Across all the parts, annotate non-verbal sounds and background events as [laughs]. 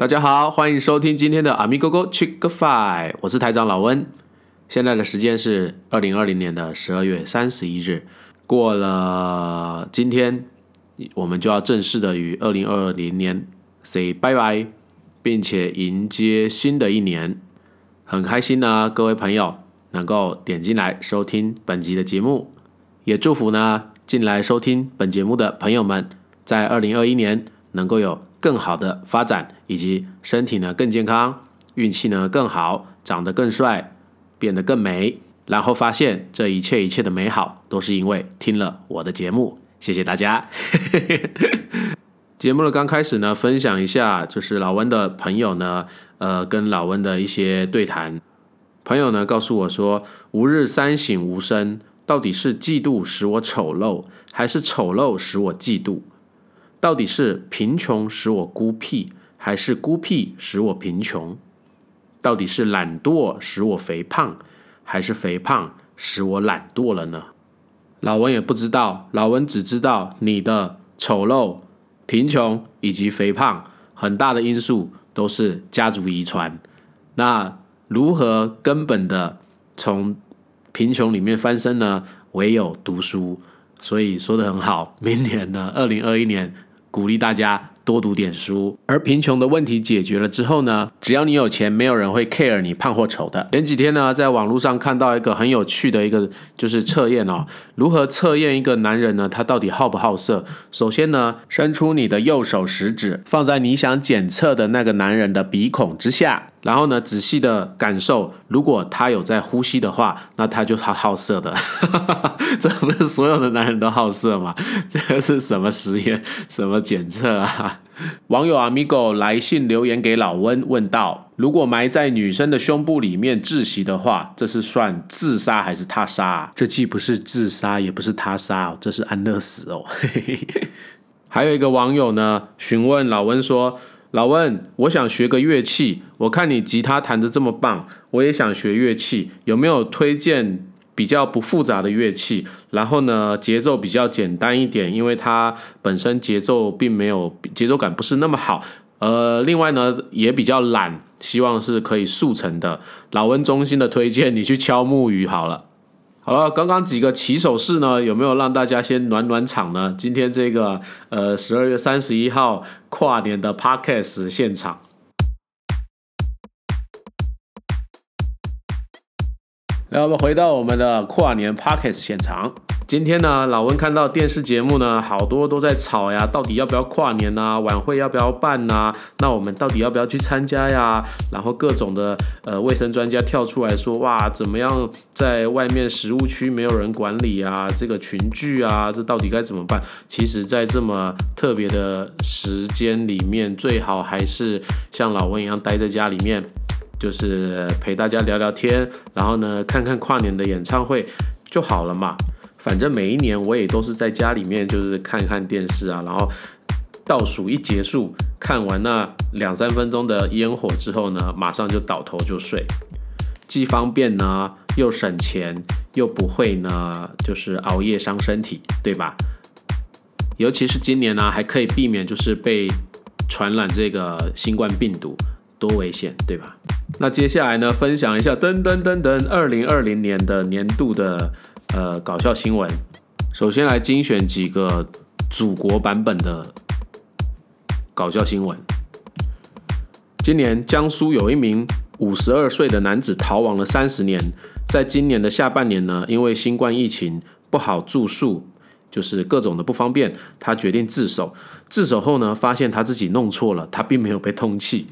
大家好，欢迎收听今天的 Amigo Go Chick Five，我是台长老温。现在的时间是二零二零年的十二月三十一日，过了今天，我们就要正式的与二零二零年 say 拜拜，并且迎接新的一年。很开心呢，各位朋友能够点进来收听本集的节目，也祝福呢进来收听本节目的朋友们，在二零二一年能够有更好的发展，以及身体呢更健康，运气呢更好，长得更帅，变得更美，然后发现这一切一切的美好都是因为听了我的节目。谢谢大家。[laughs] 节目的刚开始呢，分享一下就是老温的朋友呢，呃，跟老温的一些对谈。朋友呢告诉我说，吾日三省吾身，到底是嫉妒使我丑陋，还是丑陋使我嫉妒？到底是贫穷使我孤僻，还是孤僻使我贫穷？到底是懒惰使我肥胖，还是肥胖使我懒惰了呢？老文也不知道，老文只知道你的丑陋、贫穷以及肥胖，很大的因素都是家族遗传。那如何根本的从贫穷里面翻身呢？唯有读书。所以说的很好，明年呢，二零二一年。鼓励大家多读点书，而贫穷的问题解决了之后呢，只要你有钱，没有人会 care 你胖或丑的。前几天呢，在网络上看到一个很有趣的一个就是测验哦，如何测验一个男人呢？他到底好不好色？首先呢，伸出你的右手食指，放在你想检测的那个男人的鼻孔之下。然后呢，仔细的感受，如果他有在呼吸的话，那他就好好色的。[laughs] 这不是所有的男人都好色吗？这个是什么实验？什么检测啊？网友 amigo 来信留言给老温，问道：如果埋在女生的胸部里面窒息的话，这是算自杀还是他杀？这既不是自杀，也不是他杀，这是安乐死哦。[laughs] 还有一个网友呢，询问老温说。老温，我想学个乐器。我看你吉他弹得这么棒，我也想学乐器。有没有推荐比较不复杂的乐器？然后呢，节奏比较简单一点，因为它本身节奏并没有节奏感，不是那么好。呃，另外呢，也比较懒，希望是可以速成的。老温衷心的推荐你去敲木鱼好了。好了，刚刚几个起手式呢，有没有让大家先暖暖场呢？今天这个呃十二月三十一号跨年的 Podcast 现场，那我们回到我们的跨年 Podcast 现场。今天呢，老温看到电视节目呢，好多都在吵呀，到底要不要跨年呐？晚会要不要办呐？那我们到底要不要去参加呀？然后各种的呃卫生专家跳出来说，哇，怎么样在外面食物区没有人管理啊？这个群聚啊，这到底该怎么办？其实，在这么特别的时间里面，最好还是像老温一样待在家里面，就是陪大家聊聊天，然后呢，看看跨年的演唱会就好了嘛。反正每一年我也都是在家里面，就是看看电视啊，然后倒数一结束，看完那两三分钟的烟火之后呢，马上就倒头就睡，既方便呢，又省钱，又不会呢，就是熬夜伤身体，对吧？尤其是今年呢，还可以避免就是被传染这个新冠病毒，多危险，对吧？那接下来呢，分享一下噔噔噔噔，二零二零年的年度的。呃，搞笑新闻，首先来精选几个祖国版本的搞笑新闻。今年江苏有一名五十二岁的男子逃亡了三十年，在今年的下半年呢，因为新冠疫情不好住宿，就是各种的不方便，他决定自首。自首后呢，发现他自己弄错了，他并没有被通缉。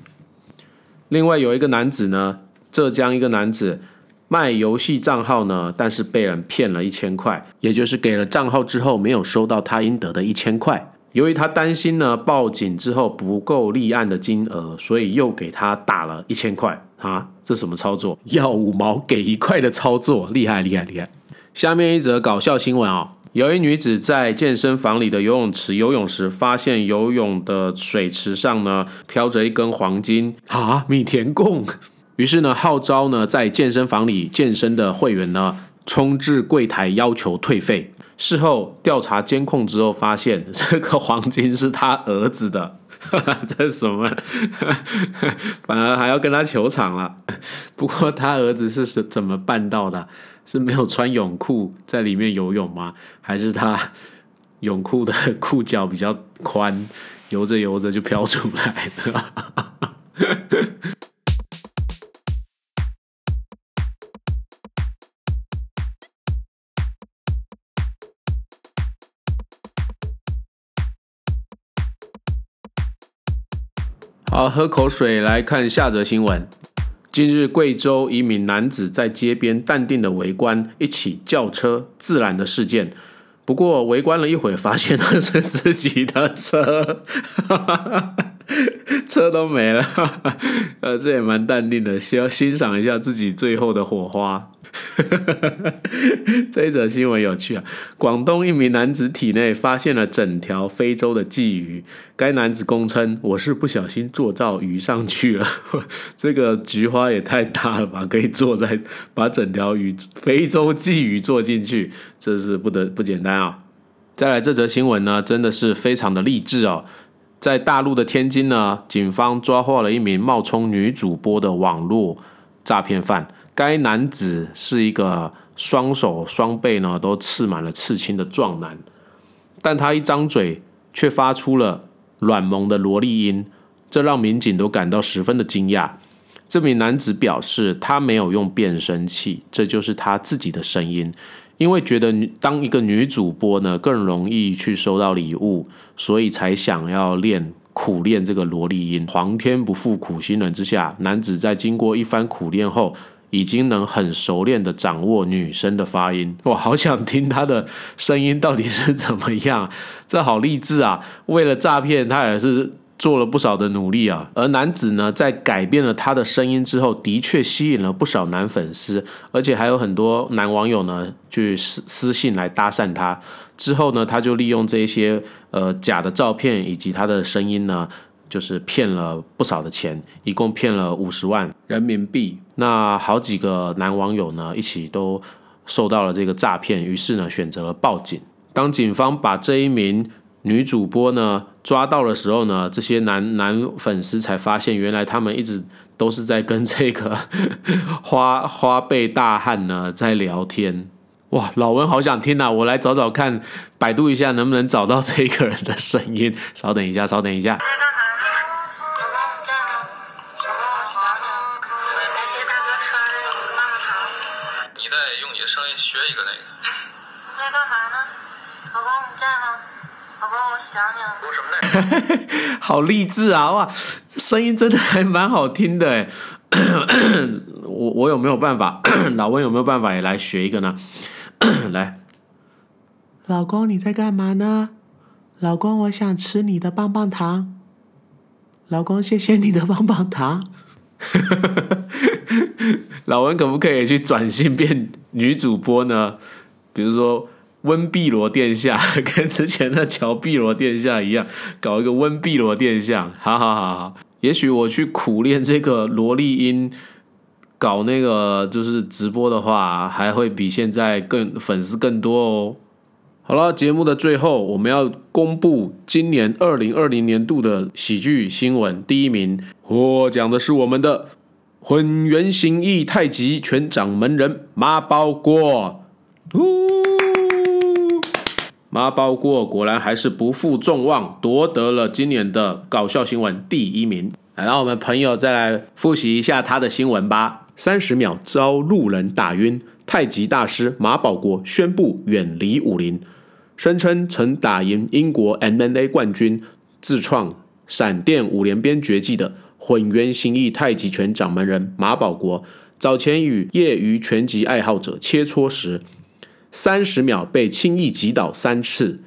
另外有一个男子呢，浙江一个男子。卖游戏账号呢，但是被人骗了一千块，也就是给了账号之后没有收到他应得的一千块。由于他担心呢报警之后不够立案的金额，所以又给他打了一千块啊！这什么操作？要五毛给一块的操作，厉害厉害厉害！下面一则搞笑新闻啊，有一女子在健身房里的游泳池游泳时，发现游泳的水池上呢飘着一根黄金啊，米田共。于是呢，号召呢在健身房里健身的会员呢，冲至柜台要求退费。事后调查监控之后，发现 [laughs] 这个黄金是他儿子的。[laughs] 这是什么？[laughs] 反而还要跟他求场了。不过他儿子是怎怎么办到的？是没有穿泳裤在里面游泳吗？还是他泳裤的裤脚比较宽，游着游着就飘出来了？好，喝口水来看下则新闻。近日，贵州一名男子在街边淡定的围观一起轿车自燃的事件。不过，围观了一会，发现 [laughs] 那是自己的车，[laughs] 车都没了。[laughs] 呃，这也蛮淡定的，需要欣赏一下自己最后的火花。[laughs] 这一则新闻有趣啊！广东一名男子体内发现了整条非洲的鲫鱼，该男子供称：“我是不小心坐到鱼上去了。[laughs] ”这个菊花也太大了吧，可以坐在把整条鱼非洲鲫鱼坐进去，这是不得不简单啊！再来这则新闻呢，真的是非常的励志哦！在大陆的天津呢，警方抓获了一名冒充女主播的网络诈骗犯。该男子是一个双手双背呢都刺满了刺青的壮男，但他一张嘴却发出了软萌的萝莉音，这让民警都感到十分的惊讶。这名男子表示，他没有用变声器，这就是他自己的声音，因为觉得当一个女主播呢更容易去收到礼物，所以才想要练苦练这个萝莉音。皇天不负苦心人之下，男子在经过一番苦练后。已经能很熟练的掌握女生的发音，[laughs] 我好想听她的声音到底是怎么样，这好励志啊！为了诈骗，他也是做了不少的努力啊。而男子呢，在改变了他的声音之后，的确吸引了不少男粉丝，而且还有很多男网友呢，去私私信来搭讪他。之后呢，他就利用这些呃假的照片以及他的声音呢。就是骗了不少的钱，一共骗了五十万人民币。那好几个男网友呢，一起都受到了这个诈骗，于是呢，选择了报警。当警方把这一名女主播呢抓到的时候呢，这些男男粉丝才发现，原来他们一直都是在跟这个 [laughs] 花花背大汉呢在聊天。哇，老文好想听啊！我来找找看，百度一下能不能找到这个人的声音。稍等一下，稍等一下。[laughs] 好励志啊！哇，声音真的还蛮好听的哎。[coughs] 我我有没有办法？[coughs] 老温有没有办法也来学一个呢？[coughs] 来，老公你在干嘛呢？老公我想吃你的棒棒糖。老公谢谢你的棒棒糖。[laughs] 老温可不可以去转型变女主播呢？比如说温碧罗殿下，[laughs] 跟之前的乔碧罗殿下一样，搞一个温碧罗殿下。好好好好，也许我去苦练这个萝莉音，搞那个就是直播的话，还会比现在更粉丝更多哦。好了，节目的最后，我们要公布今年二零二零年度的喜剧新闻第一名，获奖的是我们的混元形意太极拳掌门人马保国。马保国果然还是不负众望，夺得了今年的搞笑新闻第一名。来，让我们朋友再来复习一下他的新闻吧。三十秒遭路人打晕，太极大师马保国宣布远离武林。声称曾打赢英国 MMA 冠军、自创闪电五连鞭绝技的混元形意太极拳掌门人马保国，早前与业余拳击爱好者切磋时，三十秒被轻易击倒三次，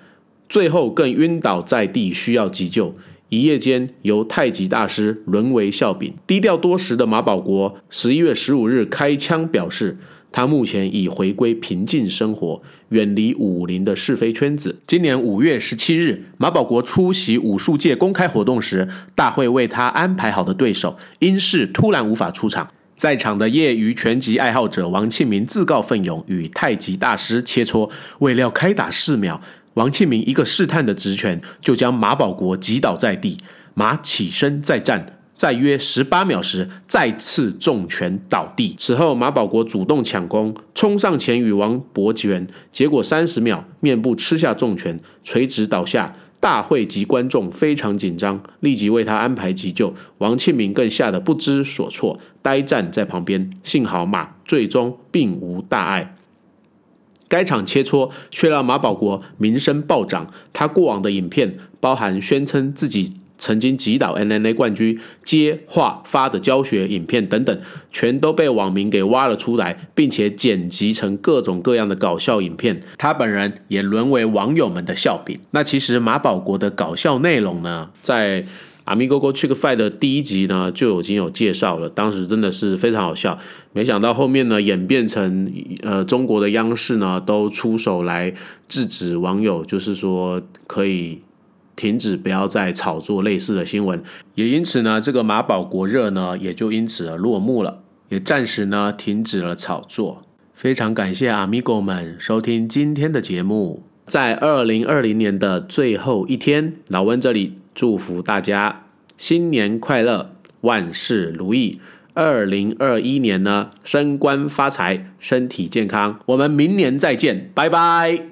最后更晕倒在地，需要急救。一夜间由太极大师沦为笑柄。低调多时的马保国，十一月十五日开枪表示。他目前已回归平静生活，远离武林的是非圈子。今年五月十七日，马保国出席武术界公开活动时，大会为他安排好的对手因事突然无法出场，在场的业余拳击爱好者王庆明自告奋勇与太极大师切磋，未料开打四秒，王庆明一个试探的直拳就将马保国击倒在地。马起身再战，在约十八秒时再次重拳倒地。此后，马保国主动抢攻，冲上前与王搏拳，结果三十秒面部吃下重拳，垂直倒下。大会及观众非常紧张，立即为他安排急救。王庆明更吓得不知所措，呆站在旁边。幸好马最终并无大碍。该场切磋却让马保国名声暴涨。他过往的影片，包含宣称自己曾经击倒 NNA 冠军、接话发的教学影片等等，全都被网民给挖了出来，并且剪辑成各种各样的搞笑影片。他本人也沦为网友们的笑柄。那其实马保国的搞笑内容呢，在。阿米哥哥去个 fight 的第一集呢，就已经有介绍了，当时真的是非常好笑。没想到后面呢，演变成呃中国的央视呢都出手来制止网友，就是说可以停止不要再炒作类似的新闻。也因此呢，这个马保国热呢也就因此而落幕了，也暂时呢停止了炒作。非常感谢阿米哥们收听今天的节目，在二零二零年的最后一天，老温这里。祝福大家新年快乐，万事如意。二零二一年呢，升官发财，身体健康。我们明年再见，拜拜。